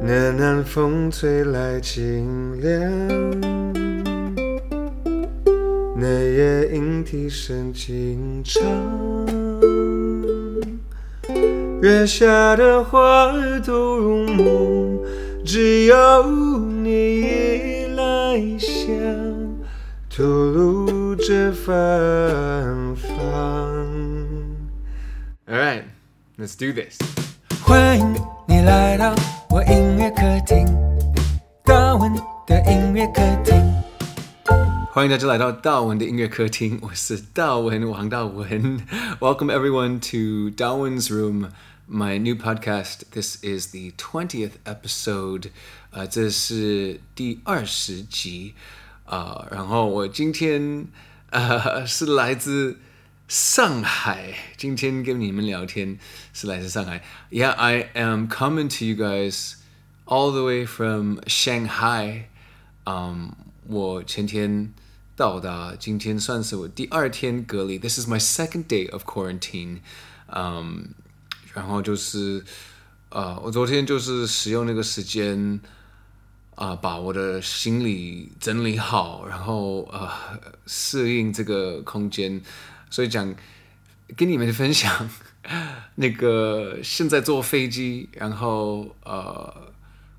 那南风吹来清凉，那夜莺啼声轻唱，月下的花儿都入梦，只有你依来香，吐露着芬芳。All right, let's do this. 欢迎你来到我音乐客厅，大文的音乐客厅。欢迎大家来到大文的音乐客厅，我是大文王大文。Welcome everyone to Dawen's Room, my new podcast. This is the twentieth episode. 呃，这是第二十集啊。然后我今天呃是来自。 上海，今天跟你们聊天是来自上海。Yeah, I am coming to you guys all the way from Shanghai. Um, 我前天到达，今天算是我第二天隔离。This is my second day of quarantine. Um, 然后就是，呃，我昨天就是使用那个时间，啊、呃，把我的行李整理好，然后呃，适应这个空间。 所以讲，跟你们分享那个现在坐飞机，然后呃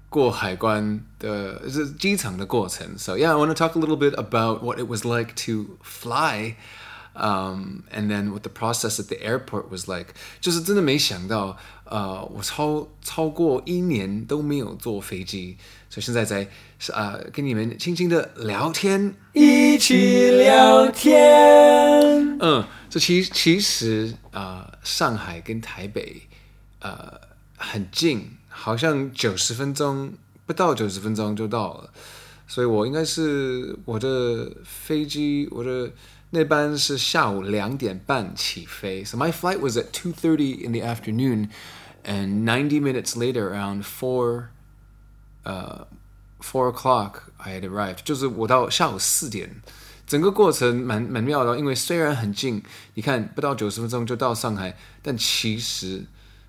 过海关的是机场的过程。So yeah, I want to talk a little bit about what it was like to fly, um, and then what the process at the airport was like. 就是真的没想到， 呃，我超超过一年都没有坐飞机，所以现在在、呃、跟你们轻轻的聊天，一起聊天。嗯，这其其实啊、上海跟台北呃很近，好像九十分钟不到九十分钟就到了，所以我应该是我的飞机，我的那班是下午两点半起飞，so my flight was at two thirty in the afternoon, and ninety minutes later, around four, uh, four o'clock, I had arrived，就是我到下午四点。整个过程蛮蛮妙的，因为虽然很近，你看不到九十分钟就到上海，但其实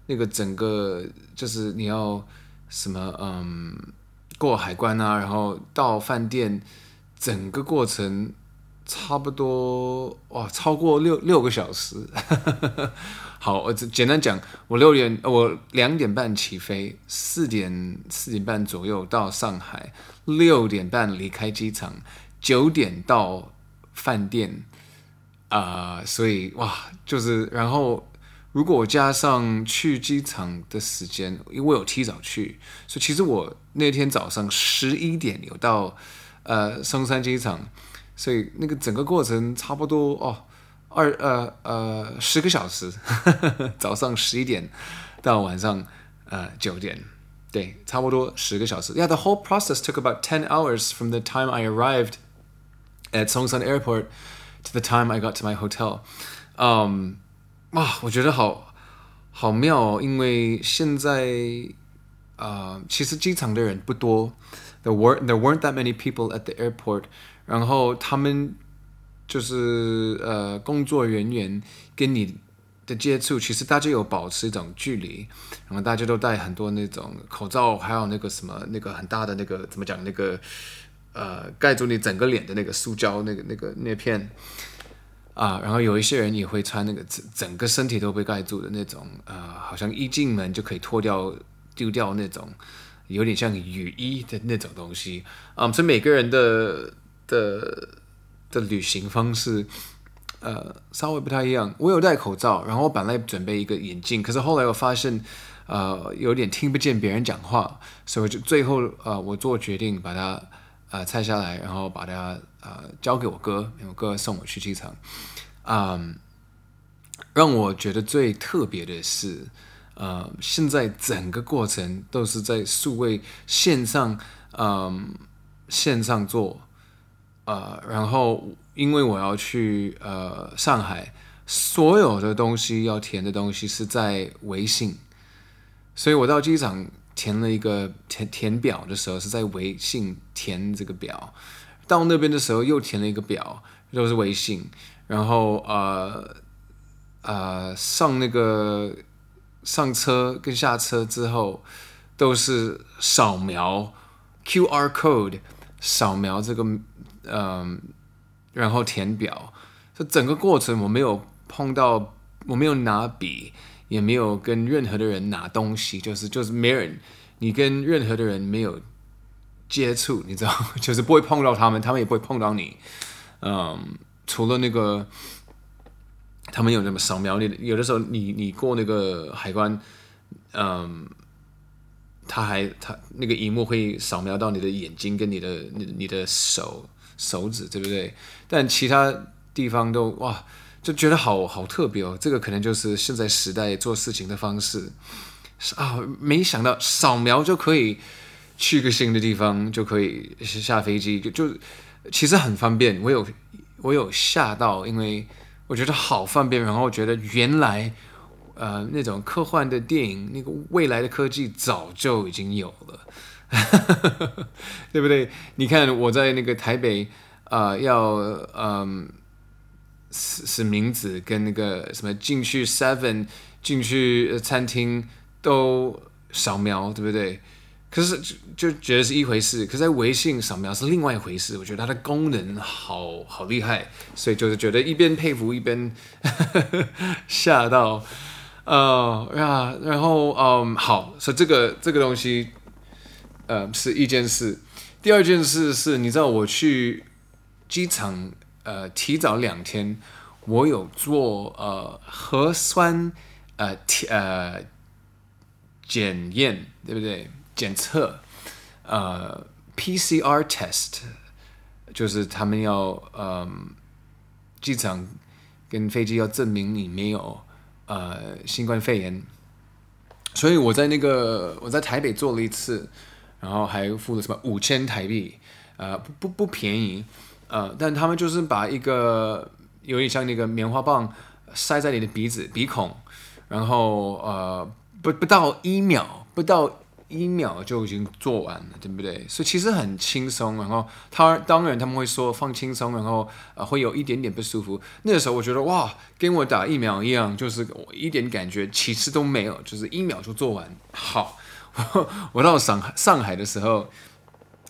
那个整个就是你要什么嗯过海关啊，然后到饭店，整个过程差不多哇超过六六个小时。好，我简单讲，我六点我两点半起飞，四点四点半左右到上海，六点半离开机场。九点到饭店，啊、所以哇，就是然后如果加上去机场的时间，因为我有提早去，所以其实我那天早上十一点有到呃松山机场，所以那个整个过程差不多哦二呃呃十个小时，早上十一点到晚上呃九点，对，差不多十个小时。Yeah, the whole process took about ten hours from the time I arrived. At Songshan Airport to the time I got to my hotel，嗯，哇，我觉得好好妙哦，因为现在啊、呃，其实机场的人不多，there weren't there weren't that many people at the airport，然后他们 就是呃工作人员跟你的接触，其实大家有保持一种距离，然后大家都戴很多那种口罩，还有那个什么那个很大的那个怎么讲那个。呃，盖住你整个脸的那个塑胶那个那个那片啊，然后有一些人也会穿那个整整个身体都被盖住的那种，呃，好像一进门就可以脱掉丢掉那种，有点像雨衣的那种东西啊。所以每个人的的的旅行方式，呃，稍微不太一样。我有戴口罩，然后我本来准备一个眼镜，可是后来我发现，呃，有点听不见别人讲话，所以我就最后呃，我做决定把它。呃，拆下来，然后把它呃交给我哥，我哥送我去机场。嗯，让我觉得最特别的是，呃，现在整个过程都是在数位线上，嗯，线上做。呃，然后因为我要去呃上海，所有的东西要填的东西是在微信，所以我到机场。填了一个填填表的时候是在微信填这个表，到那边的时候又填了一个表，都是微信。然后呃呃上那个上车跟下车之后都是扫描 QR code，扫描这个嗯、然后填表。这整个过程我没有碰到，我没有拿笔，也没有跟任何的人拿东西，就是就是没人，你跟任何的人没有接触，你知道，就是不会碰到他们，他们也不会碰到你。嗯，除了那个，他们有那么扫描你，有的时候你你过那个海关，嗯，他还他那个荧幕会扫描到你的眼睛跟你的你你的手手指，对不对？但其他。地方都哇，就觉得好好特别哦。这个可能就是现在时代做事情的方式啊！没想到扫描就可以去个新的地方，就可以下飞机，就就其实很方便。我有我有吓到，因为我觉得好方便。然后我觉得原来呃那种科幻的电影，那个未来的科技早就已经有了，对不对？你看我在那个台北、呃，要嗯。呃是是名字跟那个什么进去 Seven 进去餐厅都扫描，对不对？可是就就觉得是一回事，可是在微信扫描是另外一回事。我觉得它的功能好好厉害，所以就是觉得一边佩服一边 吓到。呃呀，然后嗯，好，所以这个这个东西，呃，是一件事。第二件事是，你知道我去机场。呃，提早两天，我有做呃核酸呃体呃检验，对不对？检测呃 PCR test，就是他们要呃机场跟飞机要证明你没有呃新冠肺炎，所以我在那个我在台北做了一次，然后还付了什么五千台币，呃不不不便宜。呃，但他们就是把一个有点像那个棉花棒塞在你的鼻子鼻孔，然后呃不不到一秒，不到一秒就已经做完了，对不对？所以其实很轻松。然后他当然他们会说放轻松，然后呃会有一点点不舒服。那个时候我觉得哇，跟我打疫苗一样，就是我一点感觉其实都没有，就是一秒就做完。好，我，我到上海上海的时候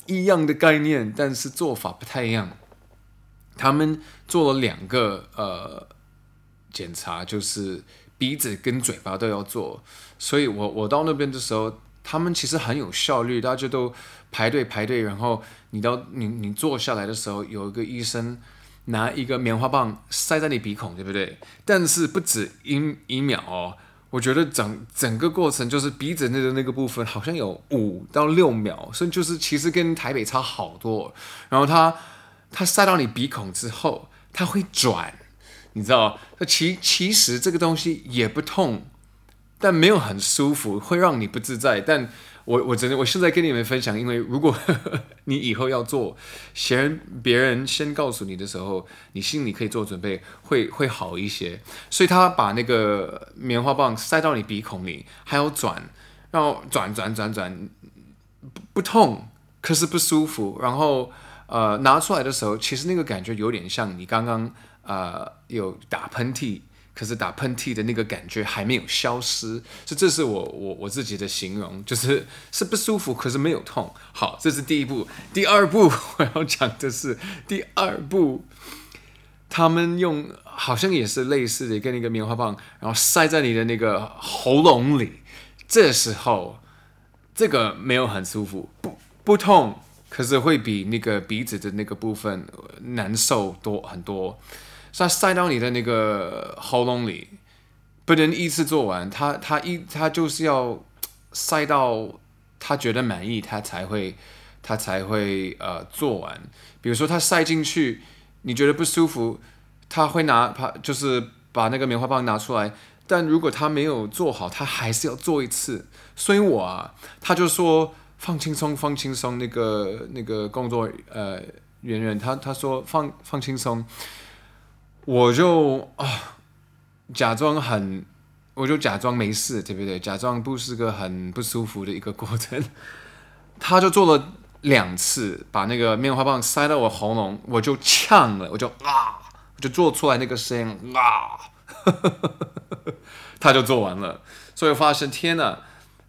一样的概念，但是做法不太一样。他们做了两个呃检查，就是鼻子跟嘴巴都要做，所以我我到那边的时候，他们其实很有效率，大家都排队排队，然后你到你你坐下来的时候，有一个医生拿一个棉花棒塞在你鼻孔，对不对？但是不止一一秒哦，我觉得整整个过程就是鼻子那个那个部分好像有五到六秒，所以就是其实跟台北差好多，然后他。它塞到你鼻孔之后，它会转，你知道？那其其实这个东西也不痛，但没有很舒服，会让你不自在。但我我真的我现在跟你们分享，因为如果呵 呵你以后要做，先别人先告诉你的时候，你心里可以做准备，会会好一些。所以他把那个棉花棒塞到你鼻孔里，还要转，然后转转转转，不不痛，可是不舒服，然后。呃，拿出来的时候，其实那个感觉有点像你刚刚呃有打喷嚏，可是打喷嚏的那个感觉还没有消失，这这是我我我自己的形容，就是是不舒服，可是没有痛。好，这是第一步。第二步我要讲的是第二步，他们用好像也是类似的一个那个棉花棒，然后塞在你的那个喉咙里，这时候这个没有很舒服，不不痛。可是会比那个鼻子的那个部分难受多很多，塞塞到你的那个喉咙里，不能一次做完，他他一他就是要塞到他觉得满意，他才会他才会呃做完。比如说他塞进去，你觉得不舒服，他会拿他就是把那个棉花棒拿出来，但如果他没有做好，他还是要做一次。所以我啊，他就说。放轻松，放轻松。那个那个工作呃人员，他他说放放轻松，我就啊假装很，我就假装没事，对不对？假装不是个很不舒服的一个过程。他就做了两次，把那个棉花棒塞到我喉咙，我就呛了，我就啊，我就做出来那个声音啊，他就做完了。所以发现天呐！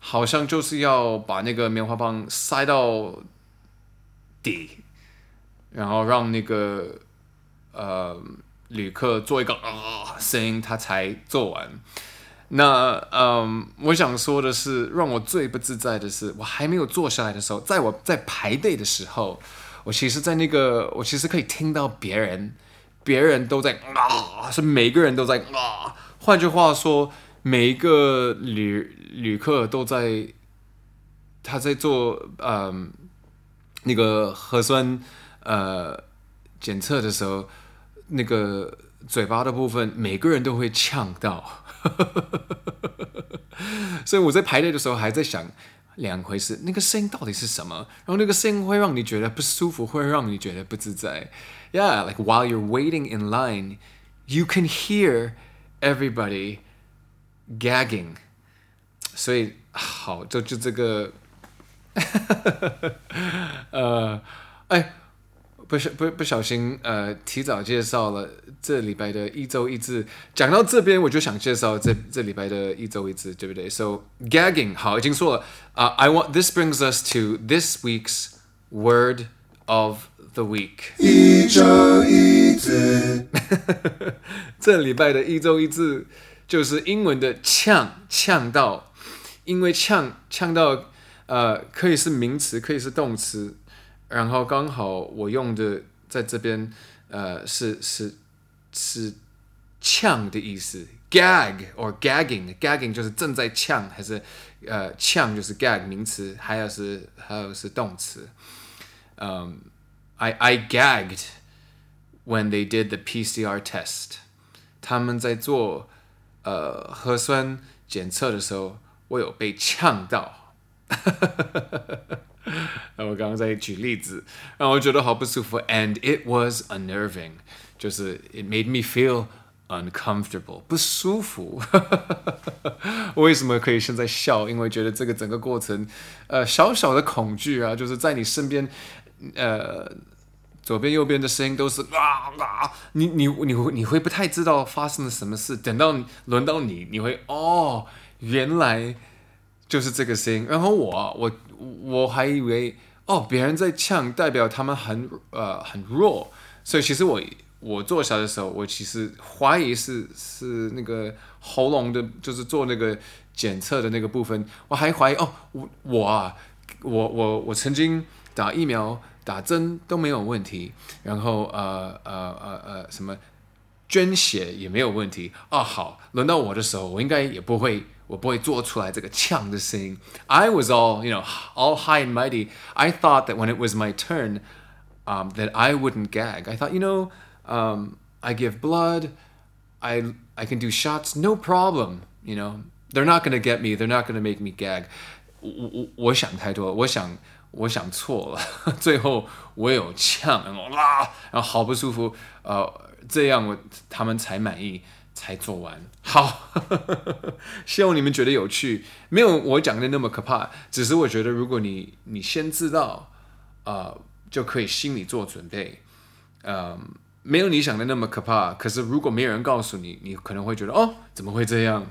好像就是要把那个棉花棒塞到底，然后让那个呃旅客做一个啊声音，他才做完。那嗯，我想说的是，让我最不自在的是，我还没有坐下来的时候，在我在排队的时候，我其实，在那个我其实可以听到别人，别人都在啊，是每个人都在啊。换句话说。每一个旅旅客都在，他在做呃那个核酸呃检测的时候，那个嘴巴的部分，每个人都会呛到，所以我在排队的时候还在想两回事，那个声音到底是什么？然后那个声音会让你觉得不舒服，会让你觉得不自在。Yeah, like while you're waiting in line, you can hear everybody. Gagging，所以好，就就这个，呃，哎，不是不不小心呃，提早介绍了这礼拜的一周一字。讲到这边，我就想介绍这这礼拜的一周一字，对不对？So gagging，好，已经说了啊。Uh, I want this brings us to this week's word of the week。一周一字，这礼拜的一周一字。就是英文的呛呛到，因为呛呛到，呃，可以是名词，可以是动词，然后刚好我用的在这边，呃，是是是呛的意思，gag or gagging，gagging 就是正在呛，还是呃呛就是 gag 名词，还有是还有是动词，嗯、，I I gagged when they did the PCR test，他们在做。呃，核酸检测的时候，我有被呛到。我刚刚在举例子，让我觉得好不舒服。And it was unnerving，就是 it made me feel uncomfortable，不舒服。为什么可以现在笑？因为觉得这个整个过程，呃，小小的恐惧啊，就是在你身边，呃。左边右边的声音都是啊啊！你你你会你会不太知道发生了什么事。等到轮到你，你会哦，原来就是这个声音。然后我我我还以为哦，别人在呛，代表他们很呃很弱。所以其实我我坐下的时候，我其实怀疑是是那个喉咙的，就是做那个检测的那个部分。我还怀疑哦，我我啊，我我我曾经打疫苗。打针都没有问题，然后呃呃呃呃什么捐血也没有问题啊、哦。好，轮到我的时候，我应该也不会，我不会做出来这个呛的声音。I was all you know, all high and mighty. I thought that when it was my turn, um, that I wouldn't gag. I thought, you know, um, I give blood, I I can do shots, no problem. You know, they're not going to get me. They're not going to make me gag. 我我我想太多，我想。我想错了，最后我有呛，然后啊，然后好不舒服，呃，这样我他们才满意， 才做完。好，希望你们觉得有趣，没有我讲的那么可怕，只是我觉得如果你你先知道，呃，就可以心里做准备，呃，没有你想的那么可怕。可是如果没有人告诉你，你可能会觉得哦，怎么会这样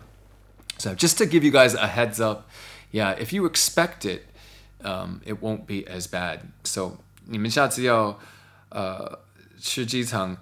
？So just to give you guys a heads up, yeah, if you expect it. Um, it won't be as bad. So 你们下次要呃去机场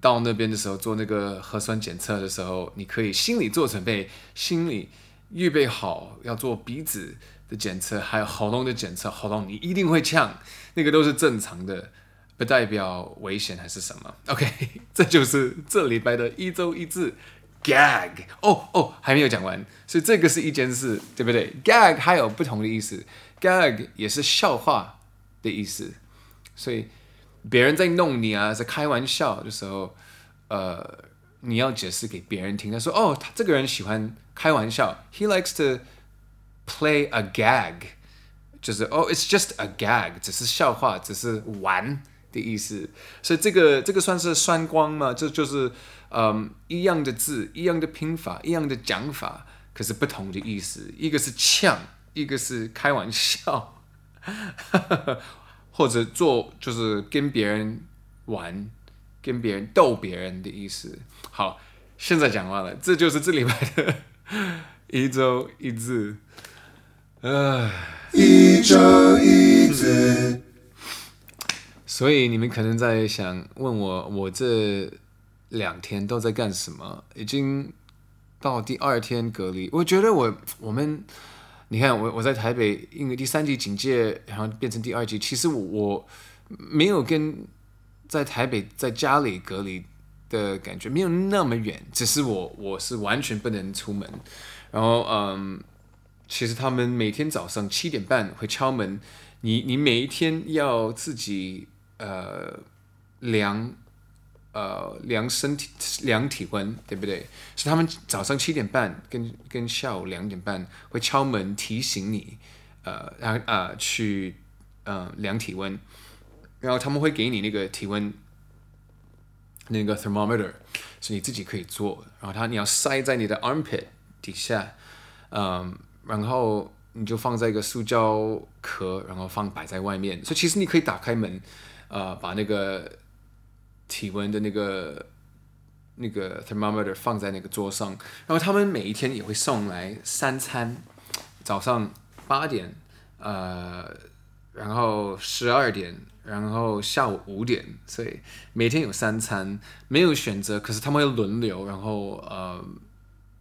到那边的时候做那个核酸检测的时候，你可以心里做准备，心里预备好要做鼻子的检测，还有喉咙的检测。喉咙你一定会呛，那个都是正常的，不代表危险还是什么。OK，这就是这礼拜的一周一字 gag。哦哦，还没有讲完，所以这个是一件事，对不对？gag 还有不同的意思。Gag 也是笑话的意思，所以别人在弄你啊，在开玩笑的时候，呃，你要解释给别人听。他说：“哦，他这个人喜欢开玩笑，He likes to play a gag，就是哦，It's just a gag，只是笑话，只是玩的意思。所以这个这个算是双关嘛？这就是嗯，一样的字，一样的拼法，一样的讲法，可是不同的意思。一个是呛。”一个是开玩笑，或者做就是跟别人玩，跟别人逗别人的意思。好，现在讲完了，这就是这礼拜的一周一字。唉，一周一字。所以你们可能在想问我，我这两天都在干什么？已经到第二天隔离，我觉得我我们，你看我我在台北，因为第三级警戒，然后变成第二级，其实我，我没有跟在台北在家里隔离的感觉没有那么远，只是我我是完全不能出门，然后嗯，其实他们每天早上七点半会敲门，你你每一天要自己。呃，量，呃，量身体量体温，对不对？是他们早上七点半跟跟下午两点半会敲门提醒你，呃，然后啊去呃量体温，然后他们会给你那个体温那个 thermometer，是你自己可以做，然后他你要塞在你的 armpit 底下，嗯、然后你就放在一个塑胶壳，然后放摆在外面，所以其实你可以打开门。呃，把那个体温的那个那个 thermometer 放在那个桌上，然后他们每一天也会送来三餐，早上八点，呃，然后十二点，然后下午五点，所以每天有三餐，没有选择，可是他们会轮流，然后呃，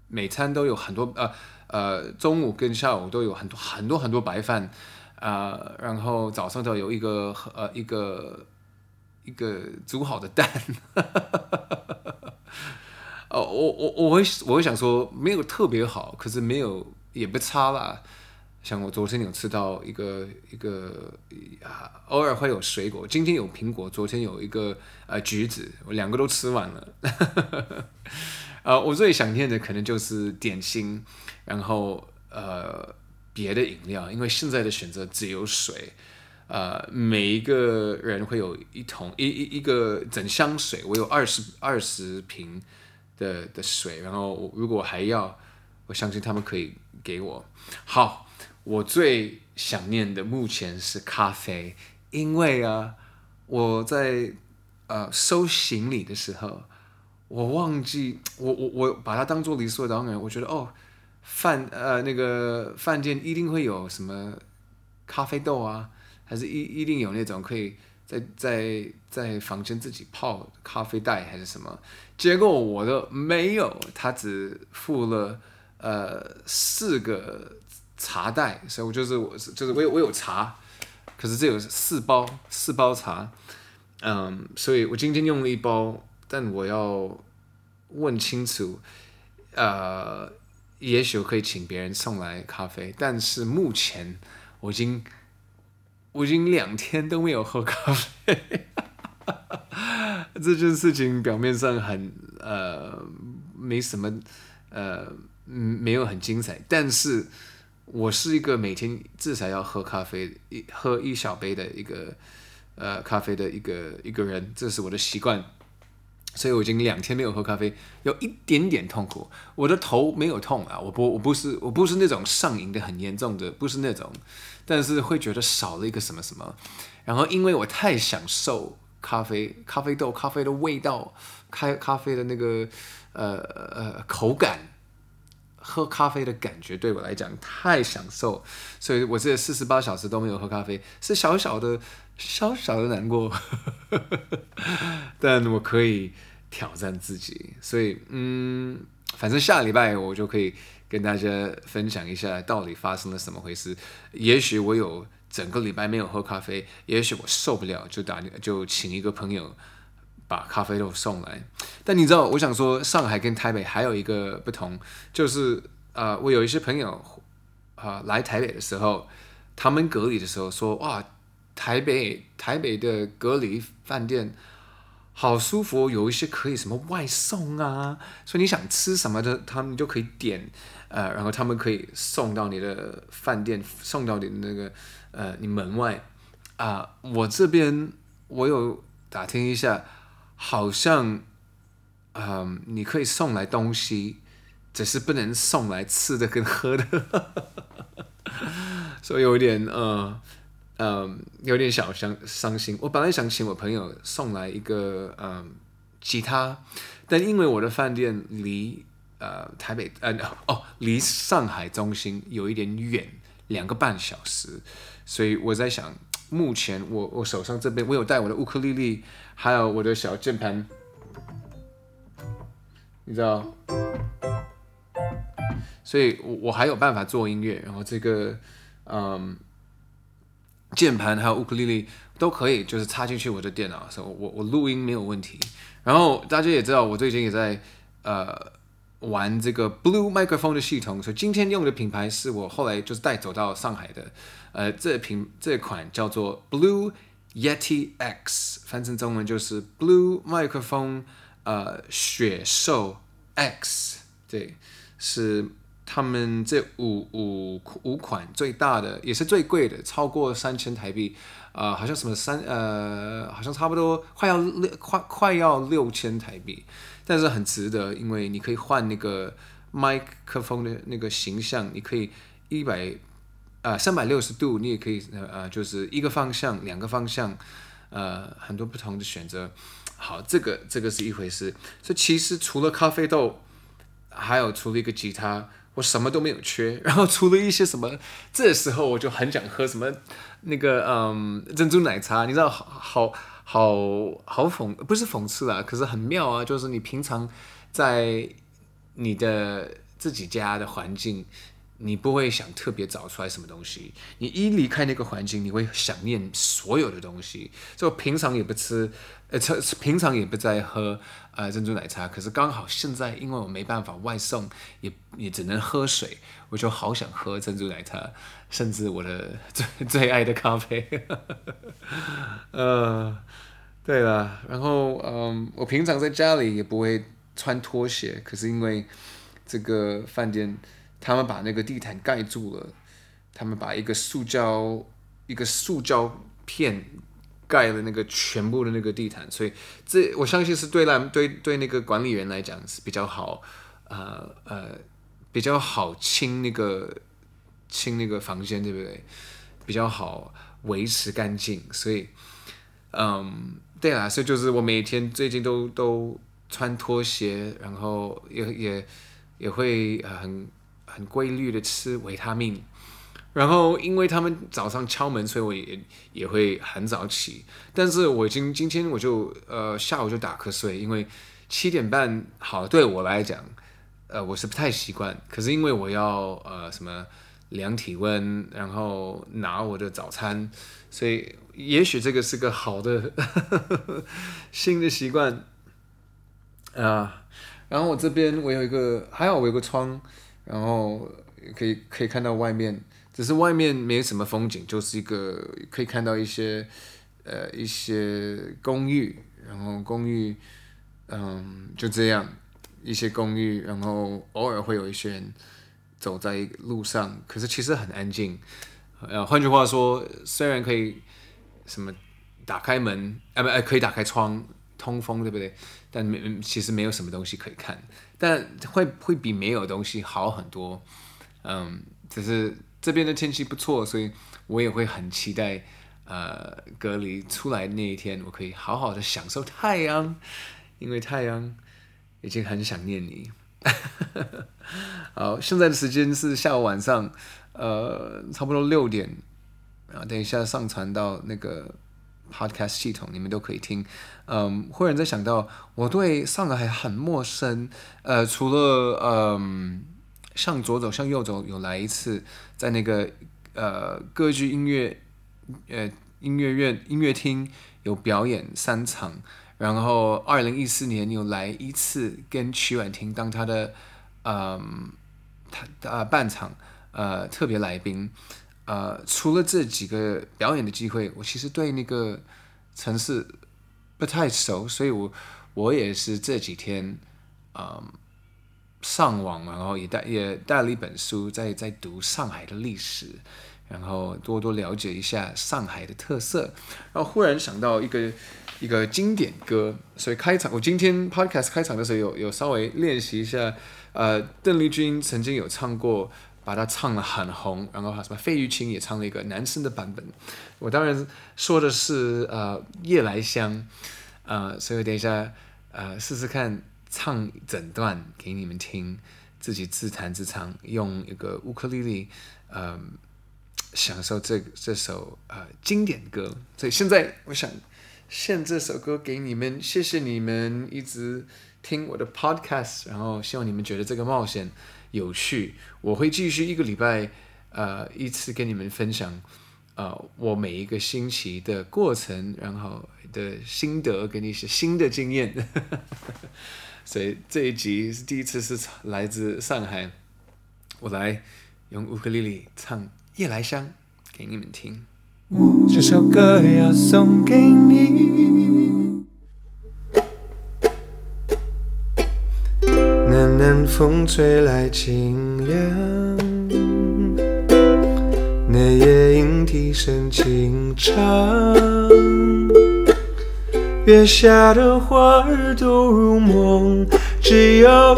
每餐都有很多，呃呃，中午跟下午都有很多很多很多白饭。啊、呃，然后早上都有一个呃一个一个煮好的蛋，哦，我我我会我会想说没有特别好，可是没有也不差啦。像我昨天有吃到一个一个啊，偶尔会有水果，今天有苹果，昨天有一个呃橘子，我两个都吃完了。啊、我最想念的可能就是点心，然后呃。别的饮料，因为现在的选择只有水，呃，每一个人会有一桶一一一个整箱水，我有二十二十瓶的的水，然后如果还要，我相信他们可以给我。好，我最想念的目前是咖啡，因为啊，我在呃收行李的时候，我忘记我我我把它当做理所当然，我觉得哦。饭呃，那个饭店一定会有什么咖啡豆啊，还是一一定有那种可以在在在房间自己泡咖啡袋还是什么？结果我的没有，他只付了呃四个茶袋，所以我就是我是就是我有我有茶，可是这有四包四包茶，嗯，所以我今天用了一包，但我要问清楚，呃。也许我可以请别人送来咖啡，但是目前我已经我已经两天都没有喝咖啡，这件事情表面上很呃没什么呃没有很精彩，但是我是一个每天至少要喝咖啡一喝一小杯的一个呃咖啡的一个一个人，这是我的习惯。所以我已经两天没有喝咖啡，有一点点痛苦。我的头没有痛啊，我不，我不是，我不是那种上瘾的很严重的，不是那种，但是会觉得少了一个什么什么。然后因为我太享受咖啡、咖啡豆、咖啡的味道、开咖啡的那个呃呃口感，喝咖啡的感觉对我来讲太享受，所以我这四十八小时都没有喝咖啡，是小小的。小小的难过，但我可以挑战自己，所以嗯，反正下礼拜我就可以跟大家分享一下到底发生了什么回事。也许我有整个礼拜没有喝咖啡，也许我受不了，就打就请一个朋友把咖啡豆送来。但你知道，我想说，上海跟台北还有一个不同，就是啊、我有一些朋友啊、来台北的时候，他们隔离的时候说哇。台北台北的隔离饭店好舒服，有一些可以什么外送啊，所以你想吃什么的，他们就可以点，呃，然后他们可以送到你的饭店，送到你的那个呃你门外啊。我这边我有打听一下，好像嗯、你可以送来东西，只是不能送来吃的跟喝的，所以有点呃。嗯，有点小伤伤心。我本来想请我朋友送来一个嗯吉他，但因为我的饭店离呃台北呃哦离上海中心有一点远，两个半小时，所以我在想，目前我我手上这边我有带我的乌克丽丽，还有我的小键盘，你知道，所以我我还有办法做音乐，然后这个嗯键盘还有乌克丽丽都可以，就是插进去我的电脑，所以我我录音没有问题。然后大家也知道，我最近也在呃。玩这个 Blue Microphone 的系统，所以今天用的品牌是我后来就是带走到上海的，呃，这品这款叫做 Blue Yeti X，翻成中文就是 Blue Microphone，呃，雪兽 X，对，是他们这五五五款最大的，也是最贵的，超过三千台币，呃，好像什么三呃，好像差不多快要六快快要六千台币。但是很值得，因为你可以换那个麦克风的那个形象，你可以一百啊三百六十度，你也可以呃呃就是一个方向、两个方向，呃很多不同的选择。好，这个这个是一回事。这其实除了咖啡豆，还有除了一个吉他，我什么都没有缺。然后除了一些什么，这时候我就很想喝什么那个嗯珍珠奶茶，你知道好好。好好讽不是讽刺啦，可是很妙啊，就是你平常在你的自己家的环境，你不会想特别找出来什么东西，你一离开那个环境，你会想念所有的东西。就平常也不吃，呃，吃平常也不在喝呃珍珠奶茶，可是刚好现在因为我没办法外送，也也只能喝水，我就好想喝珍珠奶茶，甚至我的 最最爱的咖啡。呃，对了，然后嗯，我平常在家里也不会穿拖鞋，可是因为这个饭店。他们把那个地毯盖住了，他们把一个塑胶一个塑胶片盖了那个全部的那个地毯，所以这我相信是对来对对那个管理员来讲是比较好，呃呃比较好清那个清那个房间，对不对？比较好维持干净，所以嗯，对啊，所以就是我每天最近都都穿拖鞋，然后也也也会很。很规律的吃维他命，然后因为他们早上敲门，所以我也也会很早起。但是我今今天我就呃下午就打瞌睡，因为七点半好对我来讲，呃我是不太习惯。可是因为我要呃什么量体温，然后拿我的早餐，所以也许这个是个好的 新的习惯啊、然后我这边我有一个还好我有个窗。然后可以可以看到外面，只是外面没什么风景，就是一个可以看到一些呃一些公寓，然后公寓嗯就这样一些公寓，然后偶尔会有一些人走在路上，可是其实很安静。呃，换句话说，虽然可以什么打开门，啊不，可以打开窗通风，对不对？但没其实没有什么东西可以看。但会会比没有东西好很多，嗯，只是这边的天气不错，所以我也会很期待，呃，隔离出来那一天，我可以好好的享受太阳，因为太阳已经很想念你。好，现在的时间是下午晚上，呃，差不多六点，啊，等一下上传到那个。Podcast 系统你们都可以听，嗯，忽然在想到我对上海很陌生，呃，除了嗯向左走向右走有来一次，在那个呃歌剧音乐呃音乐院音乐厅有表演三场，然后二零一四年有来一次跟曲婉婷当他的嗯他呃伴场呃特别来宾。呃，除了这几个表演的机会，我其实对那个城市不太熟，所以我我也是这几天，嗯，上网，然后也带也带了一本书在，在在读上海的历史，然后多多了解一下上海的特色，然后忽然想到一个一个经典歌，所以开场我今天 podcast 开场的时候有有稍微练习一下，呃，邓丽君曾经有唱过。把它唱得很红，然后什么费玉清也唱了一个男生的版本。我当然说的是呃夜来香，呃，所以等一下呃试试看唱整段给你们听，自己自弹自唱，用一个乌克丽丽，呃享受这这首呃经典歌。所以现在我想献这首歌给你们，谢谢你们一直听我的 podcast，然后希望你们觉得这个冒险有趣。我会继续一个礼拜呃一次跟你们分享呃我每一个星期的过程，然后的心得跟一些新的经验。所以这一集是第一次是来自上海，我来用乌克丽丽唱《夜来香》给你们听。这首歌要送给你。南风吹来清凉，那夜莺啼声轻唱。月下的花儿都入梦，只有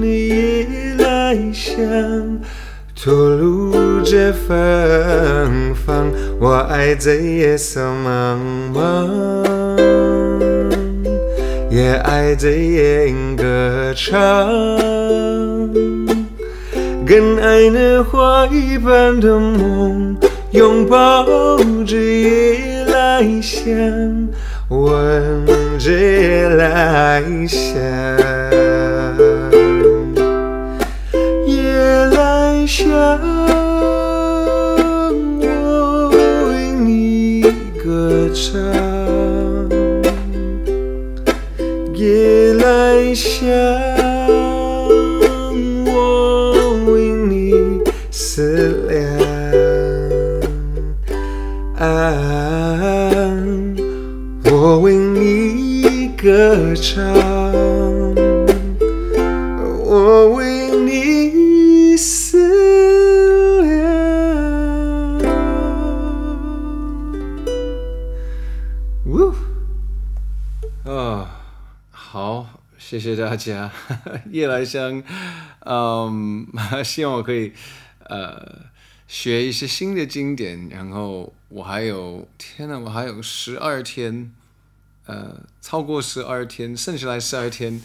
你夜来香，吐露着芬芳。我爱在夜色茫茫，也爱在夜莺歌唱，跟爱那花一般的梦，拥抱着夜来香。闻着夜来香，夜来香，夜来香，我为你思量。啊我为你歌唱，谢谢大家。夜来香，嗯，希望我可以呃学一些新的经典，然后我还有，天呐，我还有十二天。呃，超过十二天，剩下来十二天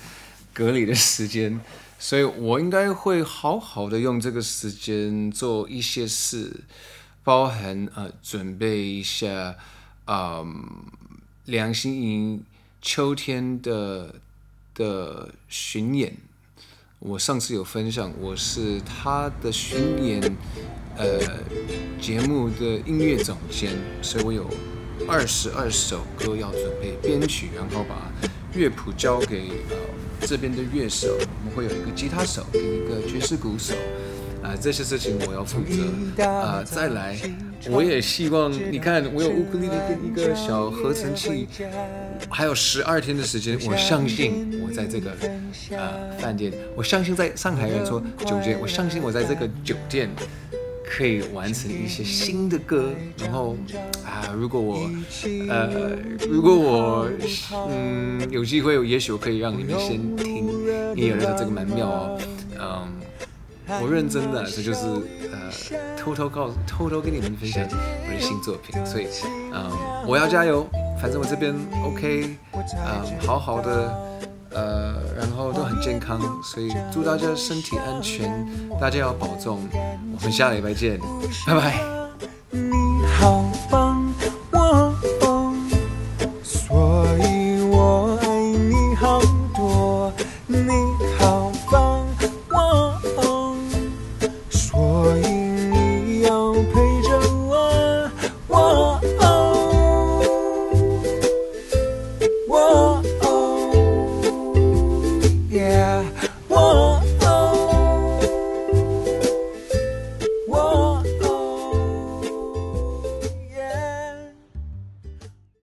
隔离的时间，所以我应该会好好的用这个时间做一些事，包含呃准备一下，嗯，梁心颐秋天的的巡演，我上次有分享，我是他的巡演呃节目的音乐总监，所以我有。二十二首歌要准备编曲，然后把乐谱交给呃这边的乐手，我们会有一个吉他手跟一个爵士鼓手，啊、呃，这些事情我要负责啊、呃。再来，我也希望你看，我有乌克丽丽跟一个小合成器，还有十二天的时间，我相信我在这个呃饭店，我相信在上海人说酒店，我相信我在这个酒店。可以完成一些新的歌，然后啊，如果我呃，如果我嗯有机会，也许我可以让你们先听，你有人说这个蛮妙哦，嗯，我认真的，这就是呃偷偷告诉，偷偷跟你们分享我的新作品，所以嗯，我要加油，反正我这边 OK，嗯，好好的。呃，然后都很健康，所以祝大家身体安全，大家要保重。我们下礼拜见，拜拜。